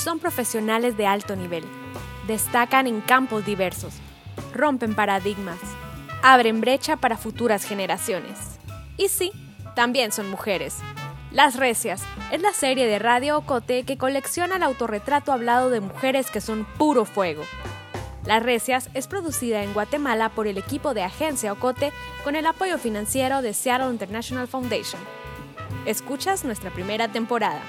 son profesionales de alto nivel. Destacan en campos diversos, rompen paradigmas, abren brecha para futuras generaciones. Y sí, también son mujeres. Las Recias es la serie de Radio Ocote que colecciona el autorretrato hablado de mujeres que son puro fuego. Las Recias es producida en Guatemala por el equipo de Agencia Ocote con el apoyo financiero de Seattle International Foundation. Escuchas nuestra primera temporada.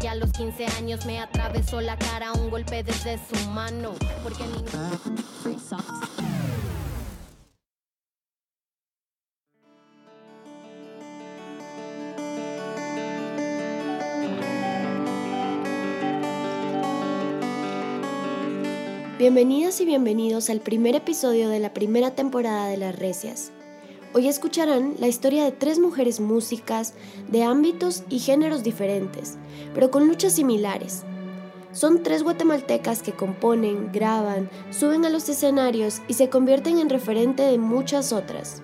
Porque a los 15 años me atravesó la cara un golpe desde su mano. Porque Bienvenidas y bienvenidos al primer episodio de la primera temporada de Las Recias. Hoy escucharán la historia de tres mujeres músicas de ámbitos y géneros diferentes, pero con luchas similares. Son tres guatemaltecas que componen, graban, suben a los escenarios y se convierten en referente de muchas otras.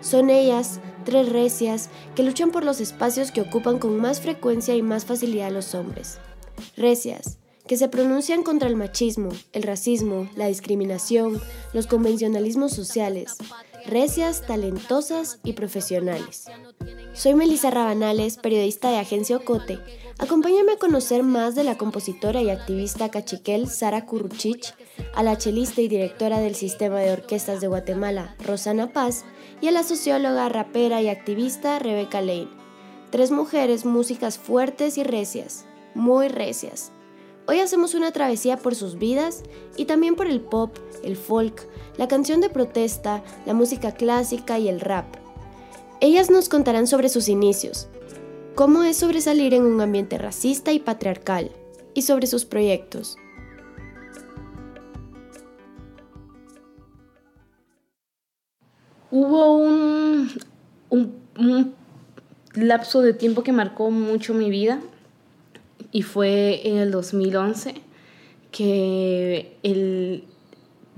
Son ellas, tres recias, que luchan por los espacios que ocupan con más frecuencia y más facilidad los hombres. Recias, que se pronuncian contra el machismo, el racismo, la discriminación, los convencionalismos sociales, recias, talentosas y profesionales. Soy Melissa Rabanales, periodista de Agencia Ocote. Acompáñame a conocer más de la compositora y activista cachiquel Sara Kuruchich, a la chelista y directora del Sistema de Orquestas de Guatemala, Rosana Paz, y a la socióloga, rapera y activista Rebeca Lane. Tres mujeres músicas fuertes y recias, muy recias, Hoy hacemos una travesía por sus vidas y también por el pop, el folk, la canción de protesta, la música clásica y el rap. Ellas nos contarán sobre sus inicios, cómo es sobresalir en un ambiente racista y patriarcal, y sobre sus proyectos. Hubo un, un lapso de tiempo que marcó mucho mi vida y fue en el 2011 que el,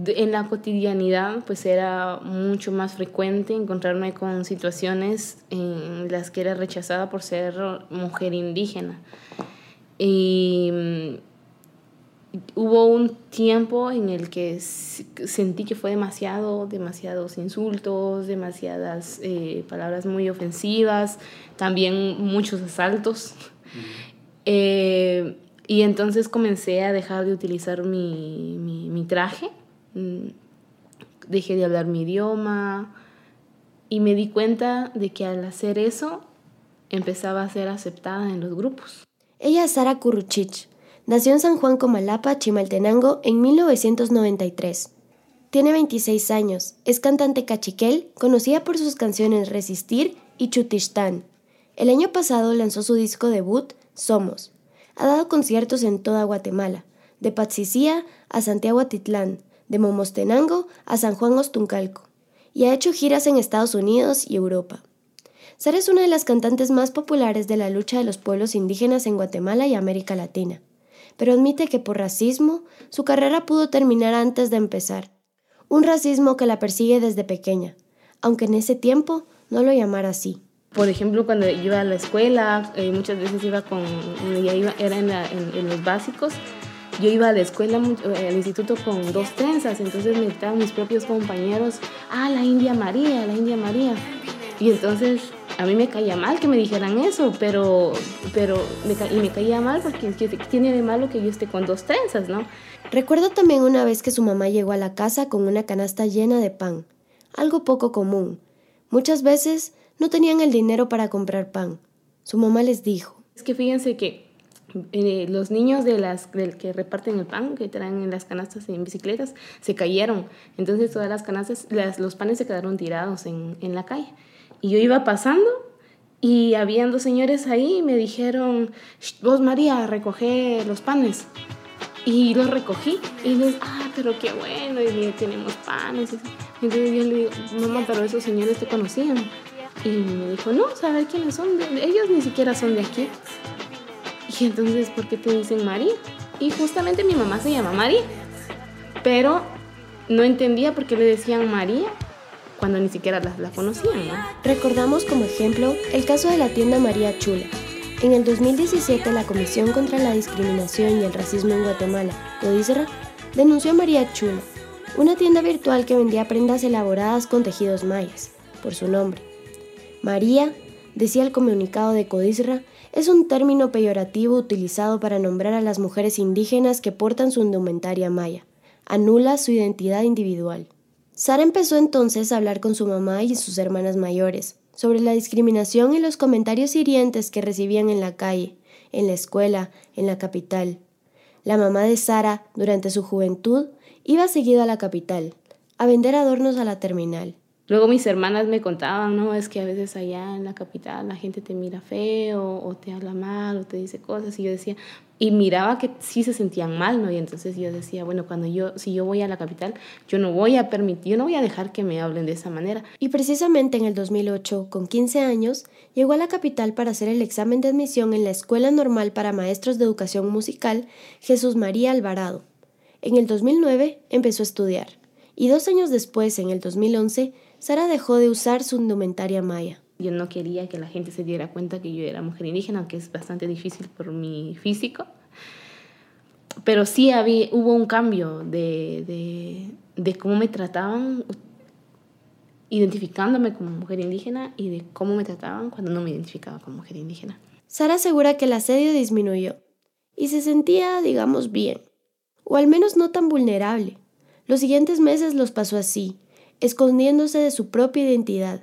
en la cotidianidad pues era mucho más frecuente encontrarme con situaciones en las que era rechazada por ser mujer indígena. Y mm, hubo un tiempo en el que sentí que fue demasiado, demasiados insultos, demasiadas eh, palabras muy ofensivas, también muchos asaltos. Eh, y entonces comencé a dejar de utilizar mi, mi, traje, mm, dejé de hablar mi idioma y me di cuenta de que al hacer eso empezaba a ser aceptada en los grupos. Ella es Sara Kuruchich. Nació en San Juan Comalapa, Chimaltenango, en 1993. Tiene 26 años, es cantante cachiquel, conocida por sus canciones Resistir y Chutistán. El año pasado lanzó su disco debut, somos. Ha dado conciertos en toda Guatemala, de Patzicía a Santiago Atitlán, de Momostenango a San Juan Ostuncalco, y ha hecho giras en Estados Unidos y Europa. Sara es una de las cantantes más populares de la lucha de los pueblos indígenas en Guatemala y América Latina, pero admite que por racismo su carrera pudo terminar antes de empezar. Un racismo que la persigue desde pequeña, aunque en ese tiempo no lo llamara así. Por ejemplo, cuando iba a la escuela, eh, muchas veces iba con, era en, los básicos, yo iba a la escuela, eh, al instituto con dos trenzas, entonces me estaban mis propios compañeros, ah, la India María, la India María. Y entonces a mí me caía mal que me dijeran eso, pero, pero me, y me caía mal porque tiene de malo que yo esté con dos trenzas, ¿no? Recuerdo también una vez que su mamá llegó a la casa con una canasta llena de pan, algo poco común. Muchas veces no tenían el dinero para comprar pan. Su mamá les dijo. Es que fíjense que eh, los niños de las, del que reparten el pan, que traen en las canastas en bicicletas, se cayeron. Entonces todas las canastas, las, los panes se quedaron tirados en, en la calle. Y yo iba pasando y habían dos señores ahí y me dijeron, vos María, recoge los panes. Y los recogí y les, ah, pero qué bueno, y tenemos panes. Y entonces yo le digo, mamá, pero esos señores te conocían. Y me dijo, no, saber quiénes son, ellos ni siquiera son de aquí. Y entonces, ¿por qué te dicen María? Y justamente mi mamá se llama María. Pero no entendía por qué le decían María cuando ni siquiera la, conocían. Recordamos como ejemplo el caso de la tienda María Chula. En el 2017, la Comisión contra la Discriminación y el Racismo en Guatemala, CODISRA, denunció a María Chula, una tienda virtual que vendía prendas elaboradas con tejidos mayas, por su nombre. María, decía el comunicado de CODISRA, es un término peyorativo utilizado para nombrar a las mujeres indígenas que portan su indumentaria maya. Anula su identidad individual. Sara empezó entonces a hablar con su mamá y sus hermanas mayores sobre la discriminación y los comentarios hirientes que recibían en la calle, en la escuela, en la capital. La mamá de Sara, durante su juventud, iba seguido a la capital, a vender adornos a la terminal. Luego mis hermanas me contaban, no, es que a veces allá en la capital la gente te mira feo o te habla mal o te dice cosas y yo decía, y miraba que sí se sentían mal, ¿no? Y entonces yo decía, bueno, cuando yo, si yo voy a la capital, yo no voy a permitir, yo no voy a dejar que me hablen de esa manera. Y precisamente en el 2008, con 15 años, llegó a la capital para hacer el examen de admisión en la Escuela Normal para Maestros de Educación Musical Jesús María Alvarado. En el 2009 empezó a estudiar y dos años después, en el 2011, Sara dejó de usar su indumentaria maya. Yo no quería que la gente se diera cuenta que yo era mujer indígena, aunque es bastante difícil por mi físico. Pero sí había, hubo un cambio de, de, de cómo me trataban identificándome como mujer indígena y de cómo me trataban cuando no me identificaba como mujer indígena. Sara asegura que el asedio disminuyó y se sentía, digamos, bien, o al menos no tan vulnerable. Los siguientes meses los pasó así, escondiéndose de su propia identidad.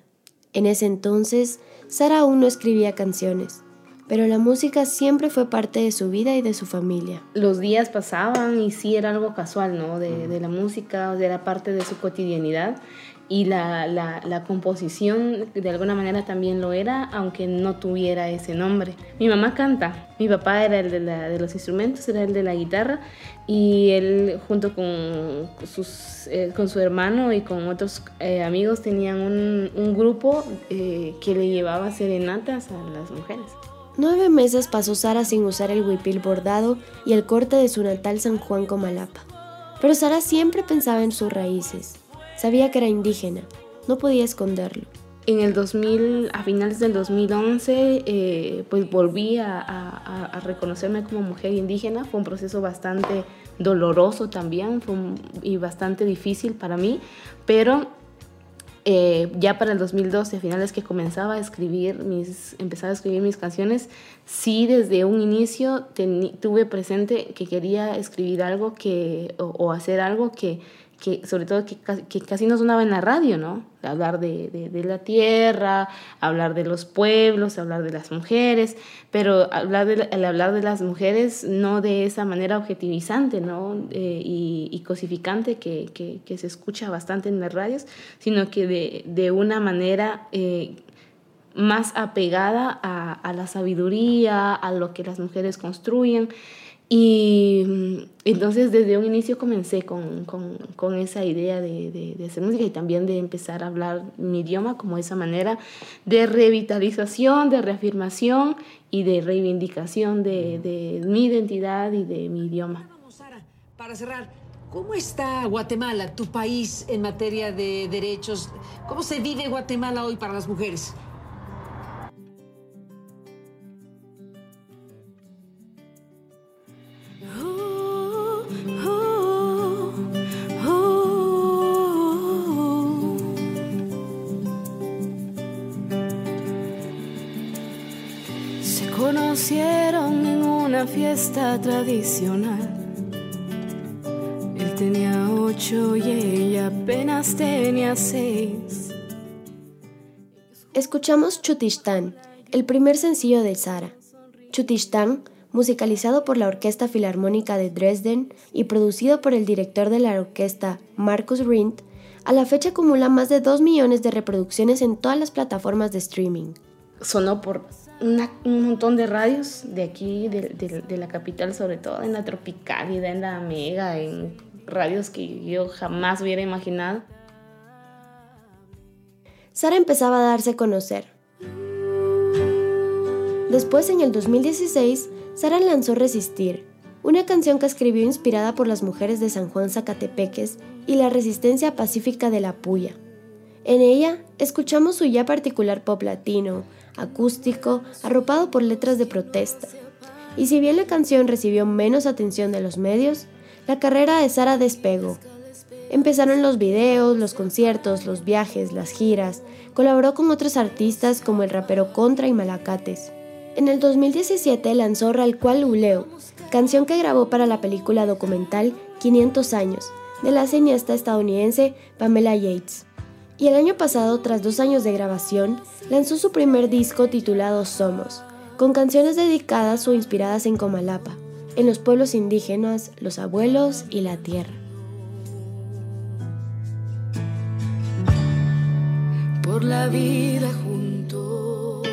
En ese entonces, Sara aún no escribía canciones, pero la música siempre fue parte de su vida y de su familia. Los días pasaban y sí era algo casual, ¿no? De, de la música, era parte de su cotidianidad y la, la, composición de alguna manera también lo era, aunque no tuviera ese nombre. Mi mamá canta, mi papá era el de los instrumentos, era el de la guitarra y él junto con, sus, eh, con su hermano y con otros eh, amigos tenían un, un grupo eh, que le llevaba serenatas a las mujeres. Nueve meses pasó Sara sin usar el huipil bordado y el corte de su natal San Juan Comalapa. Pero Sara siempre pensaba en sus raíces. Sabía que era indígena, no podía esconderlo. En el 2000, a finales del 2011, eh, pues volví a, reconocerme como mujer indígena. Fue un proceso bastante doloroso también y bastante difícil para mí, pero eh, ya para el 2012, a finales que comenzaba a escribir mis, empezaba a escribir mis canciones, sí desde un inicio tuve presente que quería escribir algo que, o hacer algo que, que sobre todo que, que, casi no sonaba en la radio, ¿no? Hablar de, de, la tierra, hablar de los pueblos, hablar de las mujeres, pero hablar de, hablar de las mujeres no de esa manera objetivizante, ¿no? Eh, y, y, cosificante que, que, que, se escucha bastante en las radios, sino que de, de una manera... Eh, más apegada a, a la sabiduría, a lo que las mujeres construyen. Y mm, entonces desde un inicio comencé con, con, con esa idea de, de, de, hacer música y también de empezar a hablar mi idioma como esa manera de revitalización, de reafirmación y de reivindicación de, de mi identidad y de mi idioma. Sara, para cerrar, ¿cómo está Guatemala, tu país, en materia de derechos? ¿Cómo se vive Guatemala hoy para las mujeres? Fiesta tradicional. Él tenía ocho y ella apenas tenía seis. Escuchamos Chutistán, el primer sencillo de Sara. Chutistán, musicalizado por la Orquesta Filarmónica de Dresden y producido por el director de la orquesta, Marcus Rindt, a la fecha acumula más de 2 millones de reproducciones en todas las plataformas de streaming. Sonó por un montón de radios de aquí, de, la capital, sobre todo en la Tropicalidad, en la Mega, en radios que yo jamás hubiera imaginado. Sara empezaba a darse a conocer. Después, en el 2016, Sara lanzó Resistir, una canción que escribió inspirada por las mujeres de San Juan Zacatepeques y la resistencia pacífica de la Puya. En ella, escuchamos su ya particular pop latino, acústico, arropado por letras de protesta. Y si bien la canción recibió menos atención de los medios, la carrera de Sara despegó. Empezaron los videos, los conciertos, los viajes, las giras, colaboró con otros artistas como el rapero Contra y Malacates. En el 2017 lanzó Cual Uleo, canción que grabó para la película documental 500 años, de la cineasta estadounidense Pamela Yates. Y el año pasado, tras dos años de grabación, lanzó su primer disco titulado Somos, con canciones dedicadas o inspiradas en Comalapa, en los pueblos indígenas, los abuelos y la tierra. Por la vida juntos.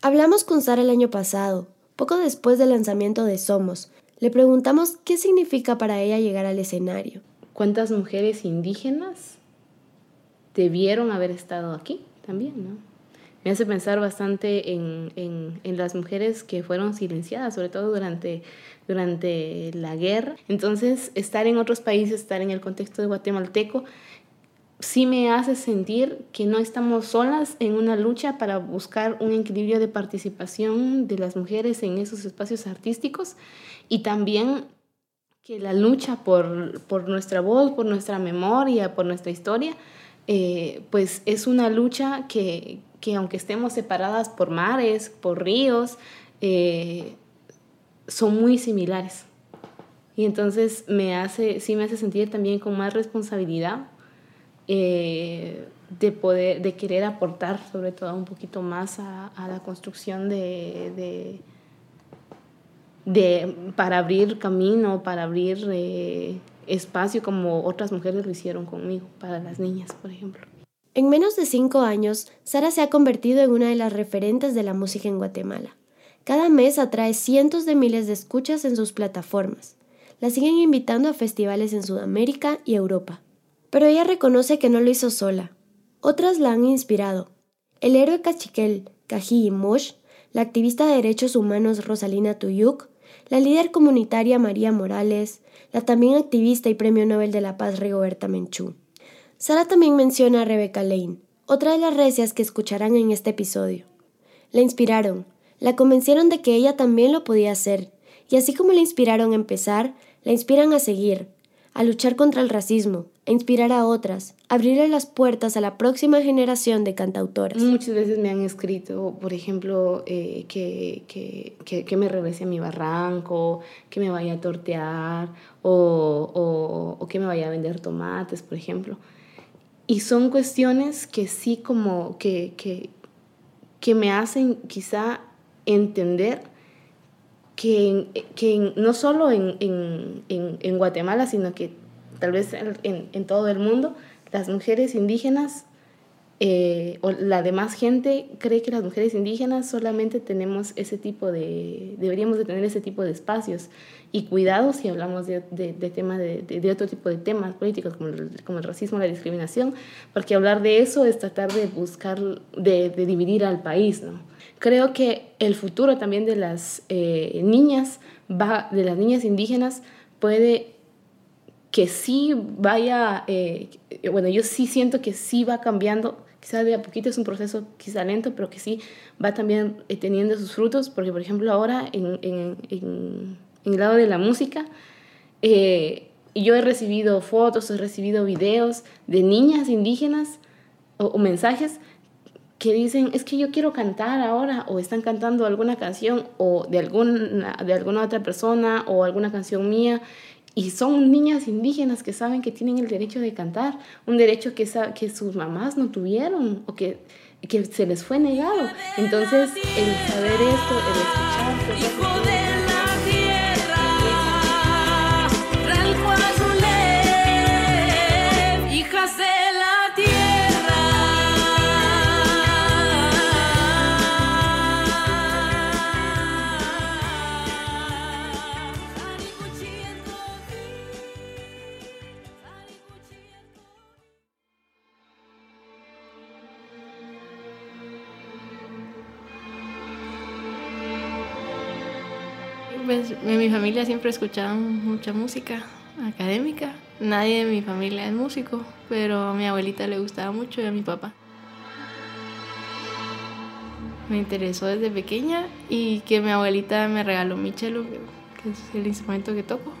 Hablamos con Sara el año pasado, poco después del lanzamiento de Somos, le preguntamos qué significa para ella llegar al escenario. ¿Cuántas mujeres indígenas debieron haber estado aquí también, no? Me hace pensar bastante en, en, las mujeres que fueron silenciadas, sobre todo durante, durante la guerra. Entonces, estar en otros países, estar en el contexto de guatemalteco, sí me hace sentir que no estamos solas en una lucha para buscar un equilibrio de participación de las mujeres en esos espacios artísticos y también que la lucha por, por nuestra voz, por nuestra memoria, por nuestra historia, eh, pues es una lucha que, que, aunque estemos separadas por mares, por ríos, eh, son muy similares. Y entonces me hace, sí me hace sentir también con más responsabilidad eh, de poder, de querer aportar sobre todo un poquito más a, a la construcción de de, para abrir camino, para abrir eh, espacio como otras mujeres lo hicieron conmigo, para las niñas, por ejemplo. En menos de cinco años, Sara se ha convertido en una de las referentes de la música en Guatemala. Cada mes atrae cientos de miles de escuchas en sus plataformas. La siguen invitando a festivales en Sudamérica y Europa. Pero ella reconoce que no lo hizo sola. Otras la han inspirado. El héroe cachiquel, Cají Mosh, la activista de derechos humanos Rosalina Tuyuk, la líder comunitaria María Morales, la también activista y Premio Nobel de la Paz Rigoberta Menchú. Sara también menciona a Rebecca Lane, otra de las recias que escucharán en este episodio. La inspiraron, la convencieron de que ella también lo podía hacer, y así como la inspiraron a empezar, la inspiran a seguir, a luchar contra el racismo, a inspirar a otras, a abrirle las puertas a la próxima generación de cantautoras. Muchas veces me han escrito, por ejemplo, eh, que, que, que, me regrese a mi barranco, que me vaya a tortear o, o, o, que me vaya a vender tomates, por ejemplo. Y son cuestiones que sí como que, que, que me hacen quizá entender que, que no solo en, en, en, Guatemala, sino que tal vez en, todo el mundo, las mujeres indígenas eh, o la demás gente cree que las mujeres indígenas solamente tenemos ese tipo de, deberíamos de tener ese tipo de espacios y cuidados si hablamos de, de, de tema de, de, otro tipo de temas políticos como el, como el racismo, la discriminación, porque hablar de eso es tratar de buscar, de, dividir al país, ¿no? Creo que el futuro también de las eh, niñas, va, de las niñas indígenas, puede que sí vaya, eh, bueno, yo sí siento que sí va cambiando, quizá de a poquito es un proceso quizá lento, pero que sí va también eh, teniendo sus frutos, porque por ejemplo ahora en, el lado de la música, yo he recibido fotos, he recibido videos de niñas indígenas o mensajes que dicen, es que yo quiero cantar ahora, o están cantando alguna canción, o de alguna, de alguna otra persona, o alguna canción mía, y son niñas indígenas que saben que tienen el derecho de cantar, un derecho que, que sus mamás no tuvieron, o que, que se les fue negado. Entonces, el saber esto, el escuchar... en mi familia siempre escuchaban mucha música académica. Nadie de mi familia es músico, pero a mi abuelita le gustaba mucho y a mi papá. Me interesó desde pequeña y que mi abuelita me regaló mi cello, que es el instrumento que toco.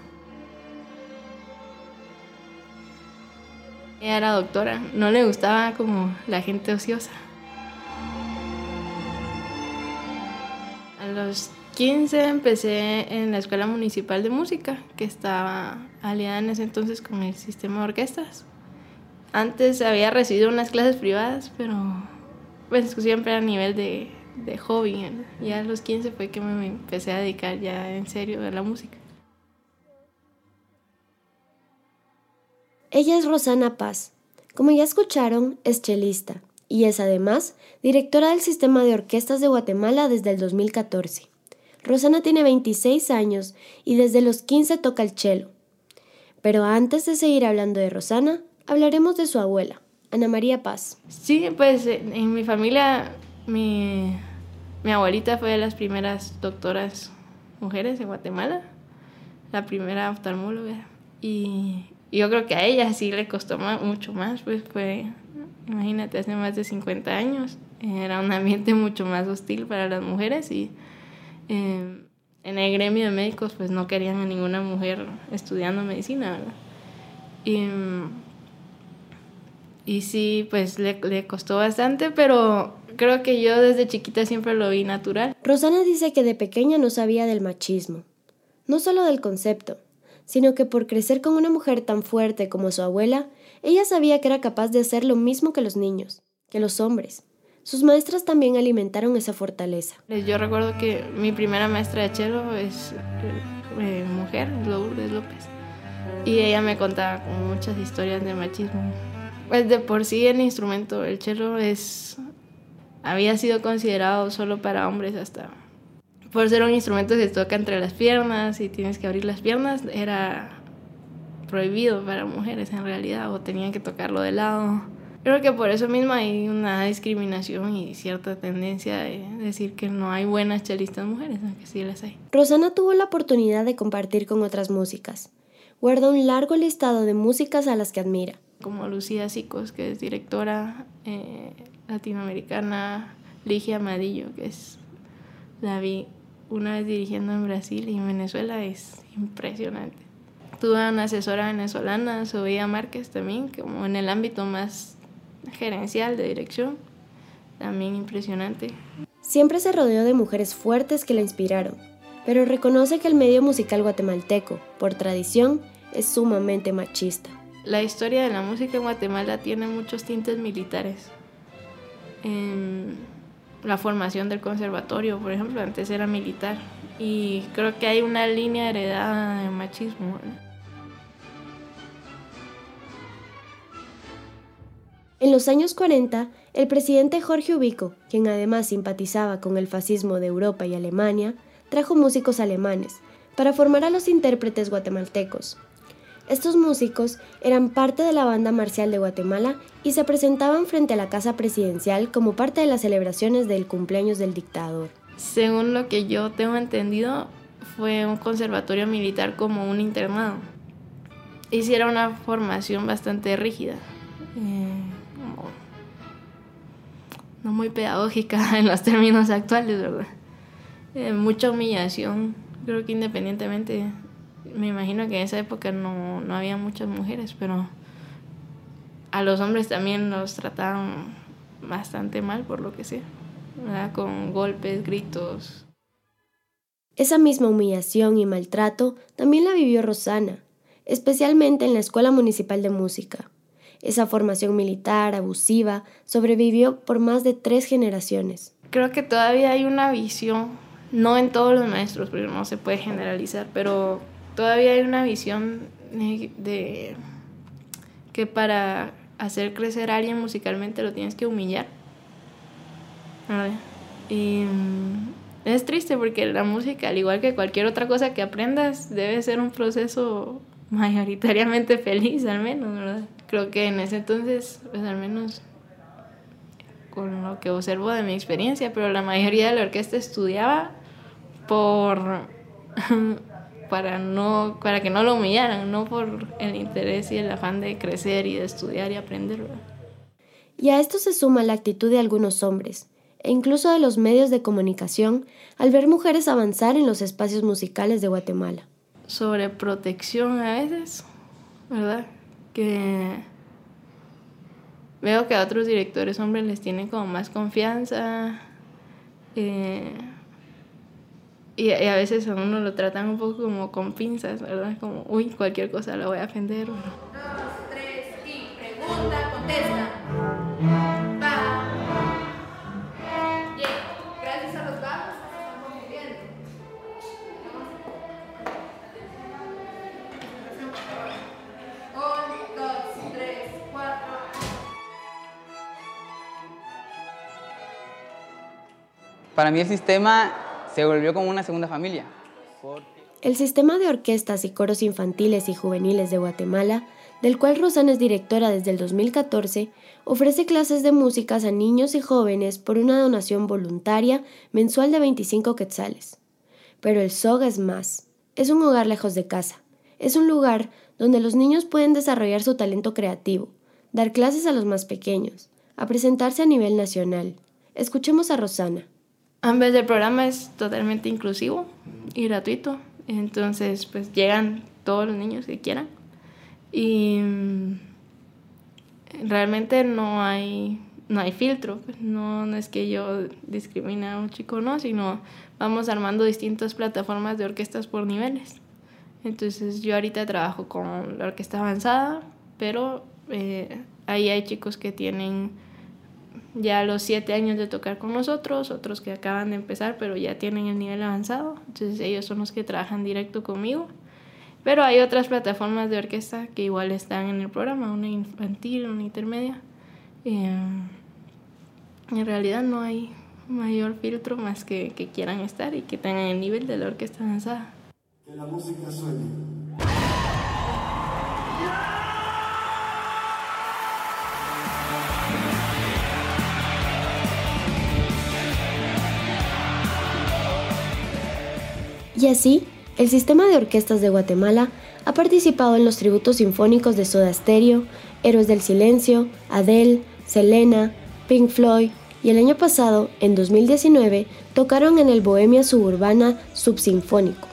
Ella era doctora, no le gustaba como la gente ociosa. A los 15 empecé en la Escuela Municipal de Música, que estaba aliada en ese entonces con el sistema de orquestas. Antes había recibido unas clases privadas, pero pues siempre a nivel de, de hobby. Ya a los 15 fue que me empecé a dedicar ya en serio a la música. Ella es Rosana Paz. Como ya escucharon, es chelista y es además directora del Sistema de Orquestas de Guatemala desde el 2014. Rosana tiene 26 años y desde los 15 toca el cello. Pero antes de seguir hablando de Rosana, hablaremos de su abuela, Ana María Paz. Sí, pues en mi familia mi, mi abuelita fue de las primeras doctoras mujeres en Guatemala, la primera oftalmóloga. Y yo creo que a ella sí le costó más, mucho más, pues fue, imagínate, hace más de 50 años, era un ambiente mucho más hostil para las mujeres y eh, en el gremio de médicos pues no querían a ninguna mujer estudiando medicina, ¿verdad? Y, y sí, pues le, le costó bastante, pero creo que yo desde chiquita siempre lo vi natural. Rosana dice que de pequeña no sabía del machismo, no solo del concepto, sino que por crecer con una mujer tan fuerte como su abuela, ella sabía que era capaz de hacer lo mismo que los niños, que los hombres. Sus maestras también alimentaron esa fortaleza. Yo recuerdo que mi primera maestra de cello es eh, mujer, Lourdes López, y ella me contaba muchas historias de machismo. Pues de por sí el instrumento, el cello, es, había sido considerado solo para hombres hasta por ser un instrumento que se toca entre las piernas y tienes que abrir las piernas, era prohibido para mujeres en realidad, o tenían que tocarlo de lado. Creo que por eso mismo hay una discriminación y cierta tendencia de decir que no hay buenas chelistas mujeres, aunque sí las hay. Rosana tuvo la oportunidad de compartir con otras músicas. Guarda un largo listado de músicas a las que admira. Como Lucía Sicos, que es directora eh, latinoamericana, Ligia Amadillo, que es la vi una vez dirigiendo en Brasil y en Venezuela, es impresionante. Tuve una asesora venezolana, Sofía Márquez también, como en el ámbito más gerencial de dirección, también impresionante. Siempre se rodeó de mujeres fuertes que la inspiraron, pero reconoce que el medio musical guatemalteco, por tradición, es sumamente machista. La historia de la música en Guatemala tiene muchos tintes militares. En la formación del conservatorio, por ejemplo, antes era militar. Y creo que hay una línea heredada de machismo. En los años 40, el presidente Jorge Ubico, quien además simpatizaba con el fascismo de Europa y Alemania, trajo músicos alemanes para formar a los intérpretes guatemaltecos. Estos músicos eran parte de la banda marcial de Guatemala y se presentaban frente a la casa presidencial como parte de las celebraciones del cumpleaños del dictador. Según lo que yo tengo entendido, fue un conservatorio militar como un internado. Hicieron una formación bastante rígida, eh, no muy pedagógica en los términos actuales, ¿verdad? Eh, mucha humillación, creo que independientemente me imagino que en esa época no, no había muchas mujeres, pero a los hombres también los trataban bastante mal, por lo que sea, ¿verdad? con golpes, gritos. Esa misma humillación y maltrato también la vivió Rosana, especialmente en la Escuela Municipal de Música. Esa formación militar abusiva sobrevivió por más de tres generaciones. Creo que todavía hay una visión, no en todos los maestros, porque no se puede generalizar, pero todavía hay una visión de que para hacer crecer a alguien musicalmente lo tienes que humillar. Y mm, es triste porque la música, al igual que cualquier otra cosa que aprendas, debe ser un proceso mayoritariamente feliz, al menos, ¿verdad? Creo que en ese entonces, pues al menos con lo que observo de mi experiencia, pero la mayoría de la orquesta estudiaba por para no para que no lo humillaran, no por el interés y el afán de crecer y de estudiar y aprender. Y a esto se suma la actitud de algunos hombres, e incluso de los medios de comunicación, al ver mujeres avanzar en los espacios musicales de Guatemala. Sobre protección a veces, ¿verdad? Que veo que a otros directores hombres les tienen como más confianza. Eh, y, a veces a uno lo tratan un poco como con pinzas, ¿verdad? Como, uy, cualquier cosa la voy a ofender. Dos, tres, y pregunta, contesta. Para mí el sistema se volvió como una segunda familia. El sistema de orquestas y coros infantiles y juveniles de Guatemala, del cual Rosana es directora desde el 2014, ofrece clases de músicas a niños y jóvenes por una donación voluntaria mensual de 25 quetzales. Pero el SOG es más. Es un hogar lejos de casa. Es un lugar donde los niños pueden desarrollar su talento creativo, dar clases a los más pequeños, a presentarse a nivel nacional. Escuchemos a Rosana. Ambos del programa es totalmente inclusivo y gratuito. Entonces, pues llegan todos los niños que quieran. Y mm, realmente no hay, no hay filtro. Pues, no, no es que yo discrimine a un chico, no, sino vamos armando distintas plataformas de orquestas por niveles. Entonces, yo ahorita trabajo con la orquesta avanzada, pero eh, ahí hay chicos que tienen ya los siete años de tocar con nosotros, otros que acaban de empezar pero ya tienen el nivel avanzado, entonces ellos son los que trabajan directo conmigo. Pero hay otras plataformas de orquesta que igual están en el programa, una infantil, una intermedia. Eh, en realidad no hay mayor filtro más que que quieran estar y que tengan el nivel de la orquesta avanzada. Que la música suene. Y así, el sistema de orquestas de Guatemala ha participado en los tributos sinfónicos de Soda Stereo, Héroes del Silencio, Adele, Selena, Pink Floyd y el año pasado, en 2019, tocaron en el Bohemia Suburbana Subsinfónico.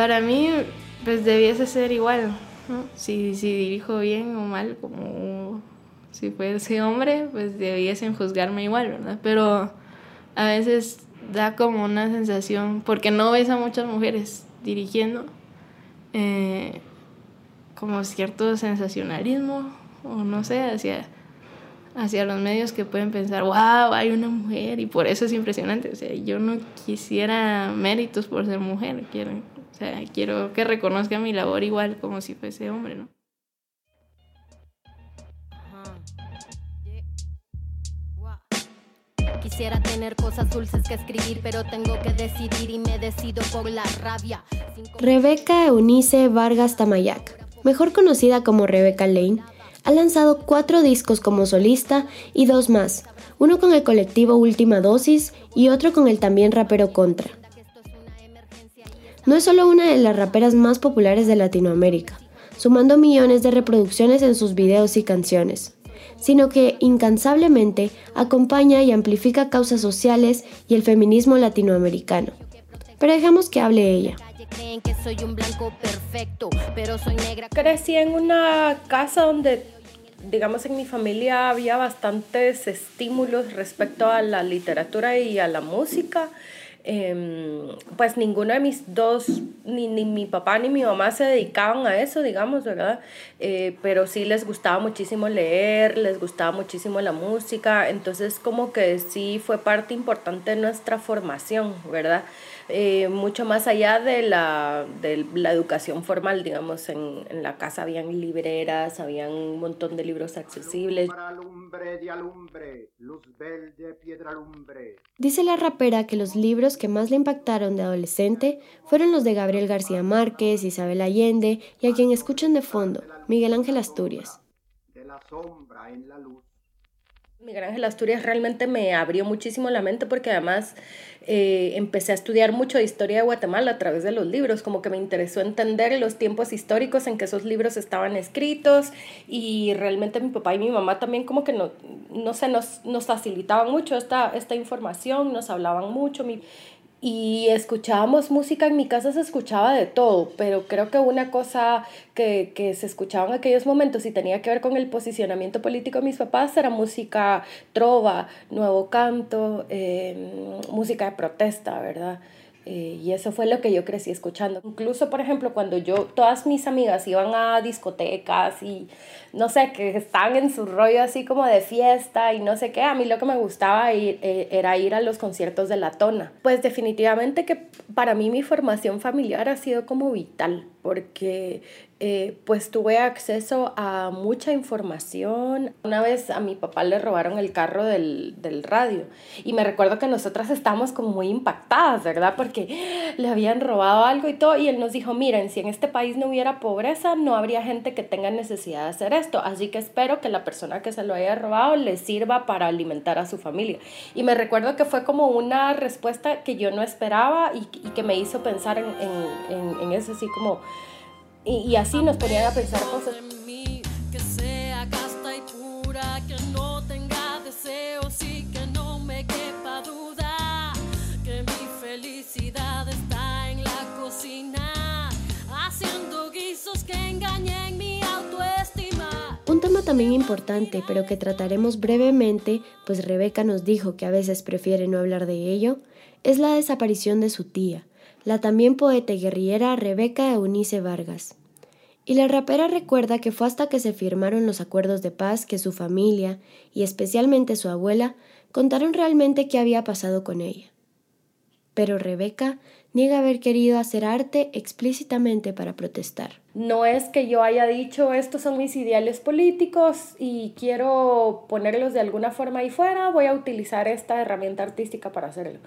Para mí, pues debiese ser igual. Si, si dirijo bien o mal, como si fuese hombre, pues debiesen juzgarme igual, ¿verdad? Pero a veces da como una sensación, porque no ves a muchas mujeres dirigiendo, eh, como cierto sensacionalismo, o no sé, hacia, hacia los medios que pueden pensar, wow, hay una mujer, y por eso es impresionante. O sea, yo no quisiera méritos por ser mujer, quiero sea, quiero que reconozca mi labor igual como si fuese hombre, ¿no? Quisiera tener cosas dulces que escribir, pero tengo que decidir y me decido por la rabia. Rebeca Eunice Vargas Tamayac, mejor conocida como Rebeca Lane, ha lanzado cuatro discos como solista y dos más, uno con el colectivo Última Dosis y otro con el también rapero Contra no es solo una de las raperas más populares de Latinoamérica, sumando millones de reproducciones en sus videos y canciones, sino que incansablemente acompaña y amplifica causas sociales y el feminismo latinoamericano. Pero dejemos que hable ella. Crecí en una casa donde, digamos, en mi familia había bastantes estímulos respecto a la literatura y a la música. Em, pues ninguno de mis dos, ni, ni, mi papá ni mi mamá se dedicaban a eso, digamos, ¿verdad? Eh, pero sí les gustaba muchísimo leer, les gustaba muchísimo la música, entonces como que sí fue parte importante de nuestra formación, ¿verdad? Eh, mucho más allá de la, de la educación formal, digamos, en, en, la casa habían libreras, habían un montón de libros accesibles. Dice la rapera que los libros que más le impactaron de adolescente fueron los de Gabriel García Márquez, Isabel Allende y a quien escuchan de fondo, Miguel Ángel Asturias. Miguel Ángel Asturias realmente me abrió muchísimo la mente porque además eh, empecé a estudiar mucho de historia de Guatemala a través de los libros, como que me interesó entender los tiempos históricos en que esos libros estaban escritos y realmente mi papá y mi mamá también como que no, no sé, nos, nos facilitaban mucho esta, esta información, nos hablaban mucho. Mi, y escuchábamos música, en mi casa se escuchaba de todo, pero creo que una cosa que, que, se escuchaba en aquellos momentos y tenía que ver con el posicionamiento político de mis papás era música trova, nuevo canto, eh, música de protesta, ¿verdad? Eh, y eso fue lo que yo crecí escuchando. Incluso, por ejemplo, cuando yo, todas mis amigas iban a discotecas y no sé, que estaban en su rollo así como de fiesta y no sé qué, a mí lo que me gustaba ir, eh, era ir a los conciertos de la tona. Pues definitivamente que para mí mi formación familiar ha sido como vital, porque eh, pues tuve acceso a mucha información. Una vez a mi papá le robaron el carro del, del radio y me recuerdo que nosotras estábamos como muy impactadas, ¿verdad? Porque le habían robado algo y todo y él nos dijo, miren, si en este país no hubiera pobreza, no habría gente que tenga necesidad de hacer esto, así que espero que la persona que se lo haya robado le sirva para alimentar a su familia. Y me recuerdo que fue como una respuesta que yo no esperaba y, que me hizo pensar en, en, en, en eso así como y, y así nos ponían a pensar cosas. También importante, pero que trataremos brevemente, pues Rebeca nos dijo que a veces prefiere no hablar de ello, es la desaparición de su tía, la también poeta y guerrillera Rebeca Eunice Vargas. Y la rapera recuerda que fue hasta que se firmaron los acuerdos de paz que su familia, y especialmente su abuela, contaron realmente qué había pasado con ella. Pero Rebeca niega haber querido hacer arte explícitamente para protestar. No es que yo haya dicho estos son mis ideales políticos y quiero ponerlos de alguna forma ahí fuera, voy a utilizar esta herramienta artística para hacerlo.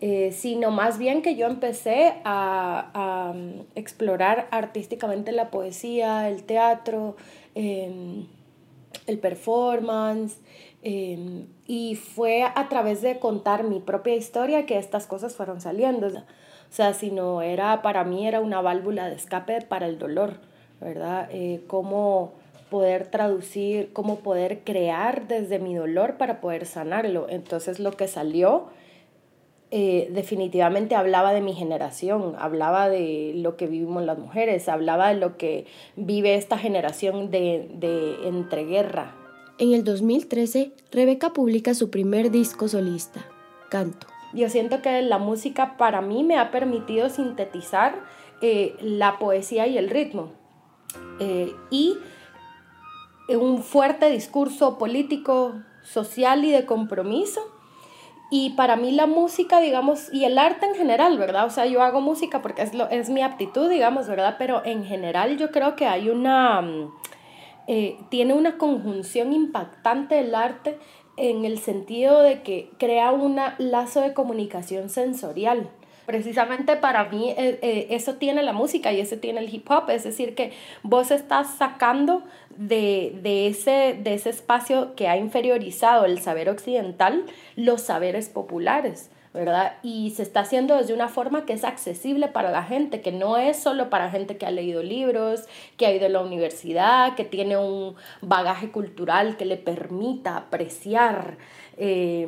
Eh, sino más bien que yo empecé a, a um, explorar artísticamente la poesía, el teatro, eh, el performance, eh, y fue a través de contar mi propia historia que estas cosas fueron saliendo. Sea, si no era, para mí era una válvula de escape para el dolor, ¿verdad? Eh, cómo poder traducir, cómo poder crear desde mi dolor para poder sanarlo. Entonces lo que salió eh, definitivamente hablaba de mi generación, hablaba de lo que vivimos las mujeres, hablaba de lo que vive esta generación de, de entreguerra. En el 2013, Rebeca publica su primer disco solista, Canto. Yo siento que la música para mí me ha permitido sintetizar eh, la poesía y el ritmo. Eh, y un fuerte discurso político, social y de compromiso y para mí la música, digamos, y el arte en general, ¿verdad? O sea, yo hago música porque es, lo, es mi aptitud, digamos, ¿verdad? Pero en general yo creo que hay una, mm, eh, tiene una conjunción impactante el arte en el sentido de que crea un lazo de comunicación sensorial. Precisamente para mí eh, eh, eso tiene la música y eso tiene el hip hop, es decir, que vos estás sacando de, de, ese, de ese espacio que ha inferiorizado el saber occidental los saberes populares. ¿Verdad? Y se está haciendo desde una forma que es accesible para la gente, que no es solo para gente que ha leído libros, que ha ido a la universidad, que tiene un bagaje cultural que le permita apreciar eh,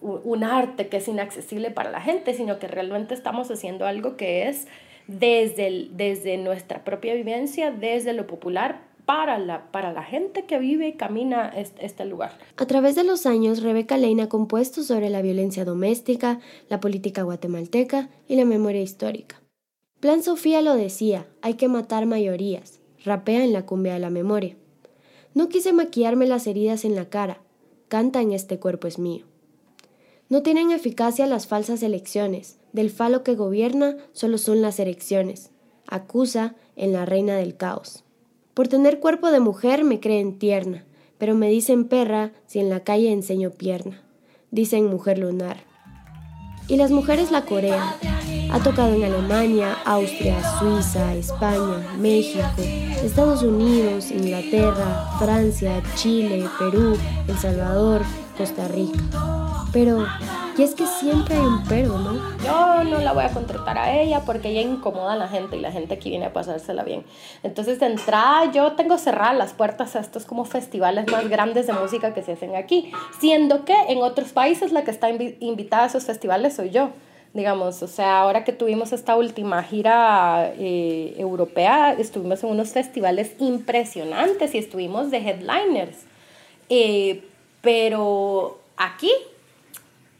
un arte que es inaccesible para la gente, sino que realmente estamos haciendo algo que es desde, desde nuestra propia vivencia, desde lo popular, para la, para la gente que vive y camina este, este lugar. A través de los años, Rebeca Lane ha compuesto sobre la violencia doméstica, la política guatemalteca y la memoria histórica. Plan Sofía lo decía, hay que matar mayorías, rapea en la cumbia de la memoria. No quise maquillarme las heridas en la cara, canta en este cuerpo es mío. No tienen eficacia las falsas elecciones, del falo que gobierna solo son las erecciones, acusa en la reina del caos. Por tener cuerpo de mujer me creen tierna, pero me dicen perra si en la calle enseño pierna. Dicen mujer lunar. Y las mujeres la corean. Ha tocado en Alemania, Austria, Suiza, España, México, Estados Unidos, Inglaterra, Francia, Chile, Perú, El Salvador, Costa Rica. Pero y es que siempre hay un pero, ¿no? Yo no la voy a contratar a ella porque ella incomoda a la gente y la gente aquí viene a pasársela bien. Entonces, de entrada, yo tengo cerradas las puertas a estos como festivales más grandes de música que se hacen aquí, siendo que en otros países la que está invitada a esos festivales soy yo digamos, o sea, ahora que tuvimos esta última gira eh, europea, estuvimos en unos festivales impresionantes y estuvimos de headliners, eh, pero aquí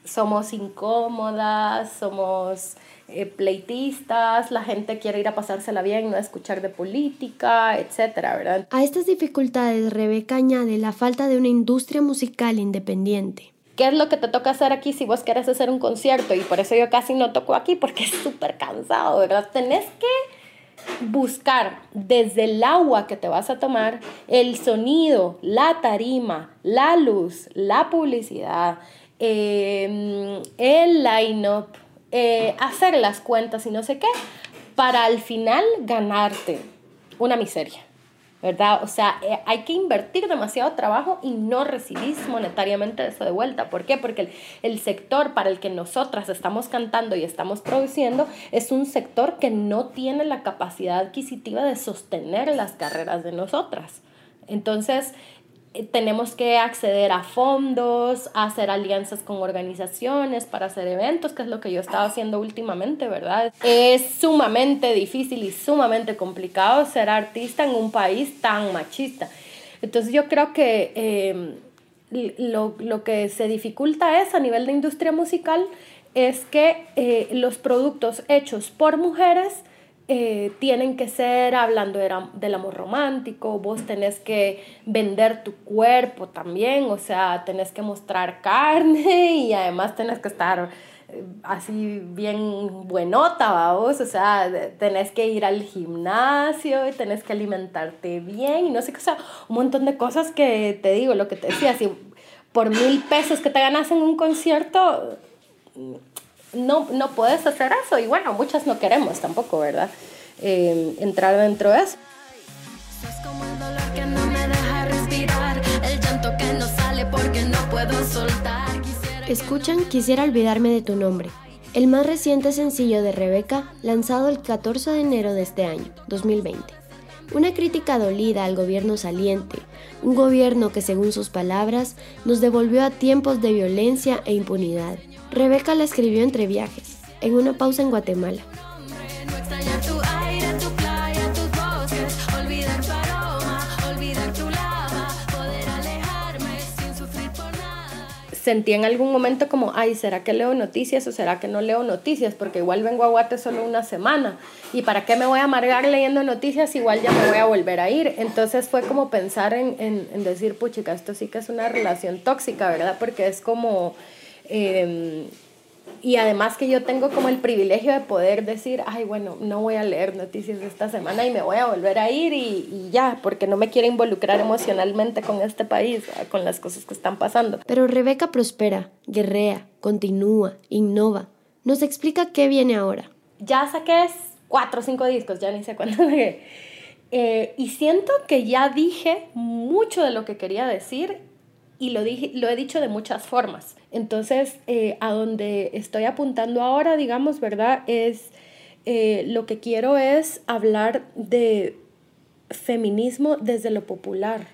somos incómodas, somos eh, pleitistas, la gente quiere ir a pasársela bien, no escuchar de política, etcétera, ¿verdad? A estas dificultades Rebeca añade la falta de una industria musical independiente. ¿Qué es lo que te toca hacer aquí si vos querés hacer un concierto? Y por eso yo casi no toco aquí porque es súper cansado, ¿verdad? Tenés que buscar desde el agua que te vas a tomar, el sonido, la tarima, la luz, la publicidad, Em, el line-up, eh, hacer las cuentas y no sé qué, para al final ganarte una miseria. ¿verdad? O sea, eh, hay que invertir demasiado trabajo y no recibís monetariamente eso de vuelta. ¿Por qué? Porque el, el, sector para el que nosotras estamos cantando y estamos produciendo es un sector que no tiene la capacidad adquisitiva de sostener las carreras de nosotras. Entonces, tenemos que acceder a fondos, hacer alianzas con organizaciones para hacer eventos, que es lo que yo estaba haciendo últimamente, ¿verdad? Es sumamente difícil y sumamente complicado ser artista en un país tan machista. Entonces yo creo que em, lo, lo, que se dificulta es a nivel de industria musical es que eh, los productos hechos por mujeres eh, tienen que ser hablando del amor romántico, vos tenés que vender tu cuerpo también, o sea, tenés que mostrar carne y además tenés que estar eh, así bien buenota, vos, o sea, tenés que ir al gimnasio y tenés que alimentarte bien y no sé qué, o sea, un montón de cosas que te digo, lo que te decía, si por mil pesos que te ganas en un concierto, no, no puedes hacer eso. Y bueno, muchas no queremos tampoco, ¿verdad? Eh, entrar dentro de eso. Escuchan Quisiera olvidarme de tu nombre, el más reciente sencillo de Rebeca, lanzado el 14 de enero de este año, 2020. Una crítica dolida al gobierno saliente, un gobierno que según sus palabras nos devolvió a tiempos de violencia e impunidad. Rebeca la escribió entre viajes, en una pausa en Guatemala. sentí en algún momento como, ay, ¿será que leo noticias o será que no leo noticias? Porque igual vengo a Guate solo una semana. ¿Y para qué me voy a amargar leyendo noticias? Igual ya me voy a volver a ir. Entonces fue como pensar en, en, en decir, puchica, esto sí que es una relación tóxica, ¿verdad? Porque es como... Eh, y además que yo tengo como el privilegio de poder decir, ay, bueno, no voy a leer noticias de esta semana y me voy a volver a ir y, y ya, porque no me quiero involucrar emocionalmente con este país, con las cosas que están pasando. Pero Rebeca prospera, guerrea, continúa, innova. Nos explica qué viene ahora. Ya saqué cuatro o cinco discos, ya ni sé cuántos eh, y siento que ya dije mucho de lo que quería decir y lo, dije, lo he dicho de muchas formas. Entonces, eh, a donde estoy apuntando ahora, digamos, ¿verdad? Es eh, lo que quiero es hablar de feminismo desde lo popular,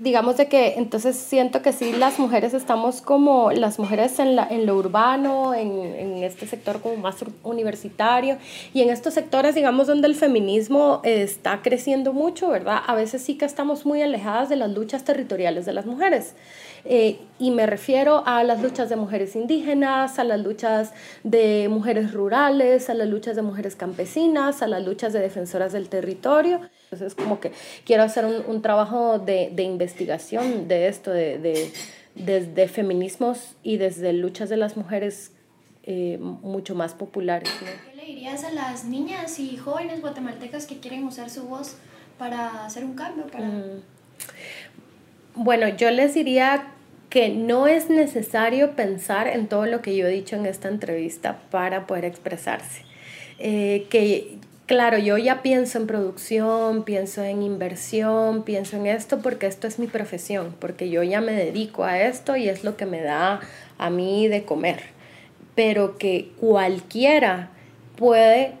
digamos de que entonces siento que sí las mujeres estamos como las mujeres en, la, en lo urbano, en, en, este sector como más universitario y en estos sectores digamos donde el feminismo está creciendo mucho, ¿verdad? A veces sí que estamos muy alejadas de las luchas territoriales de las mujeres. Eh, y me refiero a las luchas de mujeres indígenas, a las luchas de mujeres rurales, a las luchas de mujeres campesinas, a las luchas de defensoras del territorio. Entonces, como que quiero hacer un, un trabajo de, de, investigación de esto, de, de, desde feminismos y desde luchas de las mujeres eh, mucho más populares. ¿Qué le dirías a las niñas y jóvenes guatemaltecas que quieren usar su voz para hacer un cambio? Para... Mm. Bueno, yo les diría que no es necesario pensar en todo lo que yo he dicho en esta entrevista para poder expresarse. Eh, que claro, yo ya pienso en producción, pienso en inversión, pienso en esto porque esto es mi profesión, porque yo ya me dedico a esto y es lo que me da a mí de comer. Pero que cualquiera puede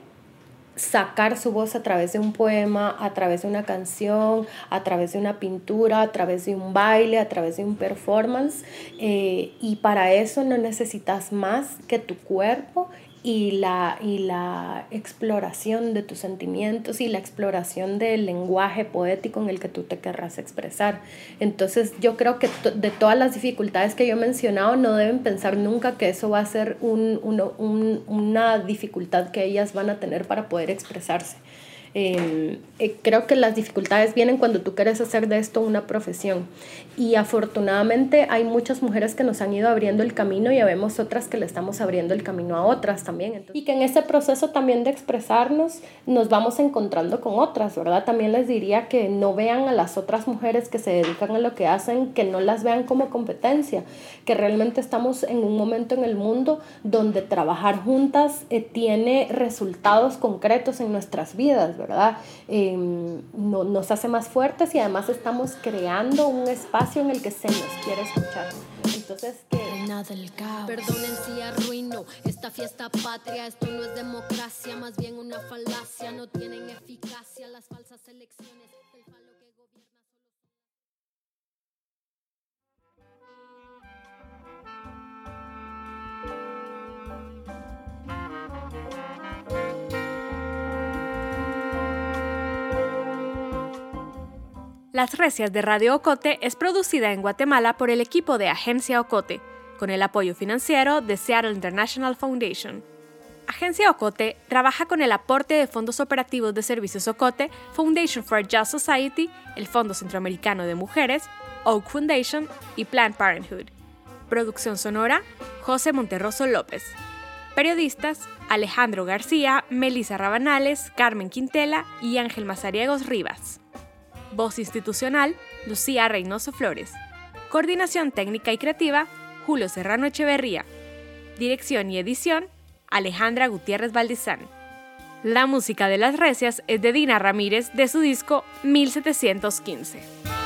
sacar su voz a través de un poema, a través de una canción, a través de una pintura, a través de un baile, a través de un performance. Eh, y para eso no necesitas más que tu cuerpo y la, y la exploración de tus sentimientos y la exploración del lenguaje poético en el que tú te querrás expresar. Entonces yo creo que de todas las dificultades que yo he mencionado no deben pensar nunca que eso va a ser un, un, una dificultad que ellas van a tener para poder expresarse. Em, eh, creo que las dificultades vienen cuando tú quieres hacer de esto una profesión. Y afortunadamente hay muchas mujeres que nos han ido abriendo el camino y vemos otras que le estamos abriendo el camino a otras también. y que en ese proceso también de expresarnos nos vamos encontrando con otras, ¿verdad? También les diría que no vean a las otras mujeres que se dedican a lo que hacen, que no las vean como competencia, que realmente estamos en un momento en el mundo donde trabajar juntas eh, tiene resultados concretos en nuestras vidas, ¿verdad? Em, no, nos hace más fuertes y además estamos creando un espacio en el que se nos quiere escuchar. Entonces, que... del caos. Perdonen si arruino esta fiesta patria. Esto no es democracia, más bien una falacia. No tienen eficacia las falsas elecciones. Las Recias de Radio Ocote es producida en Guatemala por el equipo de Agencia Ocote, con el apoyo financiero de Seattle International Foundation. Agencia Ocote trabaja con el aporte de fondos operativos de Servicios Ocote, Foundation for a Just Society, el Fondo Centroamericano de Mujeres, Oak Foundation y Planned Parenthood. Producción sonora, José Monterroso López. Periodistas, Alejandro García, Melissa Rabanales, Carmen Quintela y Ángel Mazariegos Rivas. Voz institucional, Lucía Reynoso Flores. Coordinación técnica y creativa, Julio Serrano Echeverría. Dirección y edición, Alejandra Gutiérrez Valdizán. La música de las recias es de Dina Ramírez de su disco 1715.